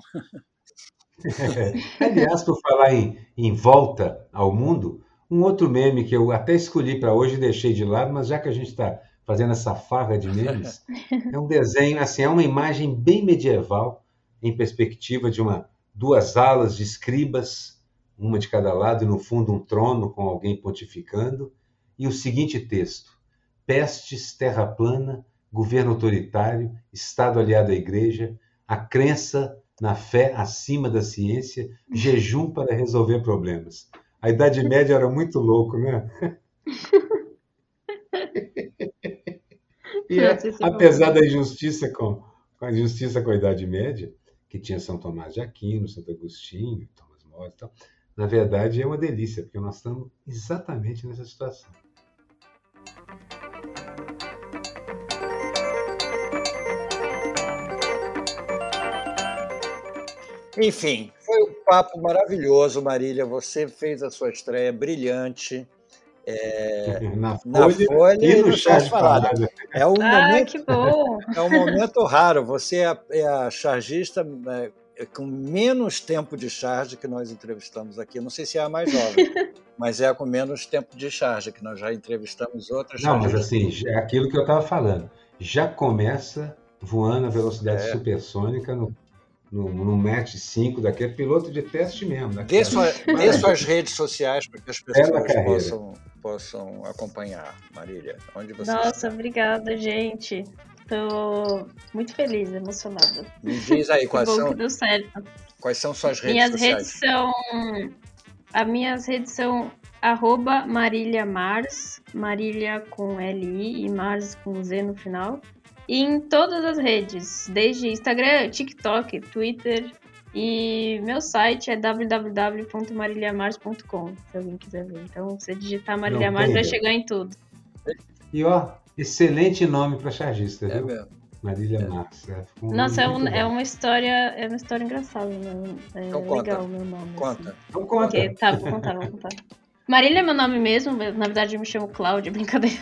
<laughs> Aliás, por falar em, em volta ao mundo, um outro meme que eu até escolhi para hoje e deixei de lado, mas já que a gente está fazendo essa farra de memes, <laughs> é um desenho, assim, é uma imagem bem medieval, em perspectiva de uma duas alas de escribas, uma de cada lado, e no fundo um trono com alguém pontificando, e o seguinte texto: pestes, terra plana, governo autoritário, Estado aliado à igreja, a crença na fé acima da ciência, jejum para resolver problemas. A Idade Média era muito louco, né? <laughs> E é, apesar da injustiça com, com a injustiça com a Idade Média, que tinha São Tomás de Aquino, Santo Agostinho, Thomas More e tal, na verdade é uma delícia, porque nós estamos exatamente nessa situação. Enfim, foi um papo maravilhoso, Marília. Você fez a sua estreia brilhante. É, na, na, Folha, Folha e, no Charge Falada. É um, ah, momento, que bom. é um momento raro. Você é a, é a chargista é, com menos tempo de charge que nós entrevistamos aqui. Não sei se é a mais jovem, <laughs> mas é a com menos tempo de charge, que nós já entrevistamos outras. Não, mas assim, é aquilo que eu estava falando. Já começa voando a velocidade é. supersônica no no, no match 5 daquele piloto de teste mesmo. Dê, sua, dê suas redes sociais para que as pessoas possam, possam acompanhar, Marília. Onde você Nossa, está? obrigada, gente. Estou muito feliz, emocionada. Me diz aí <laughs> quais são. Que deu certo. Quais são suas redes minhas sociais? Redes são, as minhas redes são arroba Marília Mars, Marília com L-I e Mars com Z no final em todas as redes, desde Instagram, TikTok, Twitter e meu site é www.marilhamars.com, se alguém quiser ver. Então, você digitar Marília Mars vai chegar em tudo. E ó, excelente nome para chargista, é viu? Mesmo. Marília é. Mars. É, um Nossa, é, um, é, uma história, é uma história engraçada, né? É então legal o meu nome. Conta. Assim. Então conta. Okay, tá, vou contar, vou contar. Marília é meu nome mesmo, na verdade eu me chamo Cláudia, <laughs> brincadeira.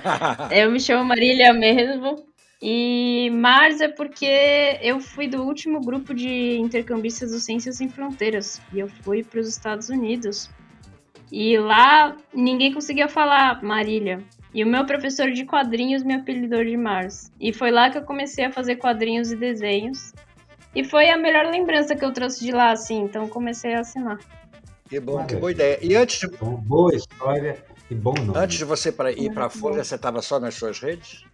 <laughs> eu me chamo Marília mesmo. E Mars é porque eu fui do último grupo de intercambistas do Ciências Sem Fronteiras e eu fui para os Estados Unidos. E lá ninguém conseguia falar Marília. E o meu professor de quadrinhos me apelidou de Mars. E foi lá que eu comecei a fazer quadrinhos e desenhos. E foi a melhor lembrança que eu trouxe de lá, assim. Então comecei a assinar. Que bom, que boa ideia. E antes de... Boa história e bom nome. Antes de você ir para a Folha, você estava só nas suas redes?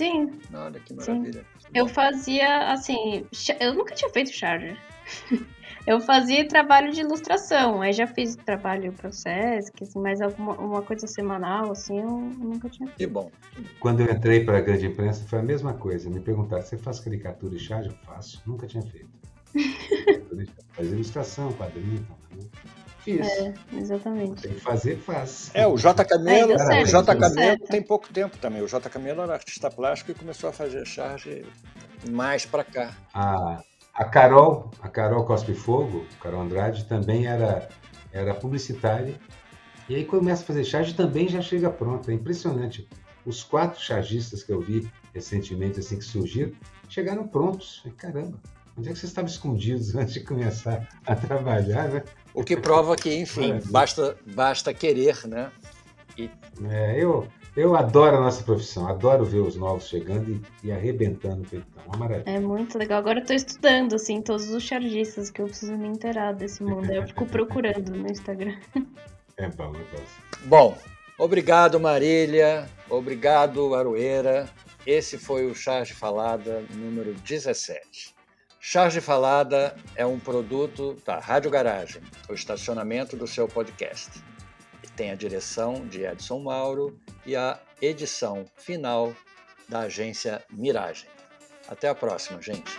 Sim. Olha que maravilha. Sim. Eu fazia, assim, eu nunca tinha feito charger. <laughs> eu fazia trabalho de ilustração, aí já fiz trabalho para o Sesc, assim, mas alguma uma coisa semanal, assim, eu nunca tinha feito. Que bom. Quando eu entrei para a grande imprensa, foi a mesma coisa. Me perguntaram, você faz caricatura e charge? Eu faço. Nunca tinha feito. <laughs> Faz ilustração, quadrinho, né? Fiz. É, exatamente. Tem que fazer, faz. É, o J. Camelo, é, o J. Camelo tem pouco tempo também. O J. Camelo era artista plástico e começou a fazer charge mais para cá. A, a Carol, a Carol Cospe Fogo, Carol Andrade, também era, era publicitária. E aí começa a fazer charge também já chega pronta. É impressionante. Os quatro chargistas que eu vi recentemente, assim, que surgiram, chegaram prontos. Caramba, onde é que vocês estavam escondidos <laughs> antes de começar a trabalhar, né? O que prova que, enfim, basta, basta querer, né? E... É, eu, eu adoro a nossa profissão, adoro ver os novos chegando e, e arrebentando o peitão. Uma maravilha. É muito legal. Agora eu tô estudando, assim, todos os chargistas que eu preciso me inteirar desse mundo. Eu fico <laughs> procurando no Instagram. É bom, é bom. Bom, obrigado, Marília. Obrigado, Aroeira. Esse foi o Charge Falada número 17. Charge Falada é um produto da Rádio Garagem, o estacionamento do seu podcast. Tem a direção de Edson Mauro e a edição final da agência Miragem. Até a próxima, gente.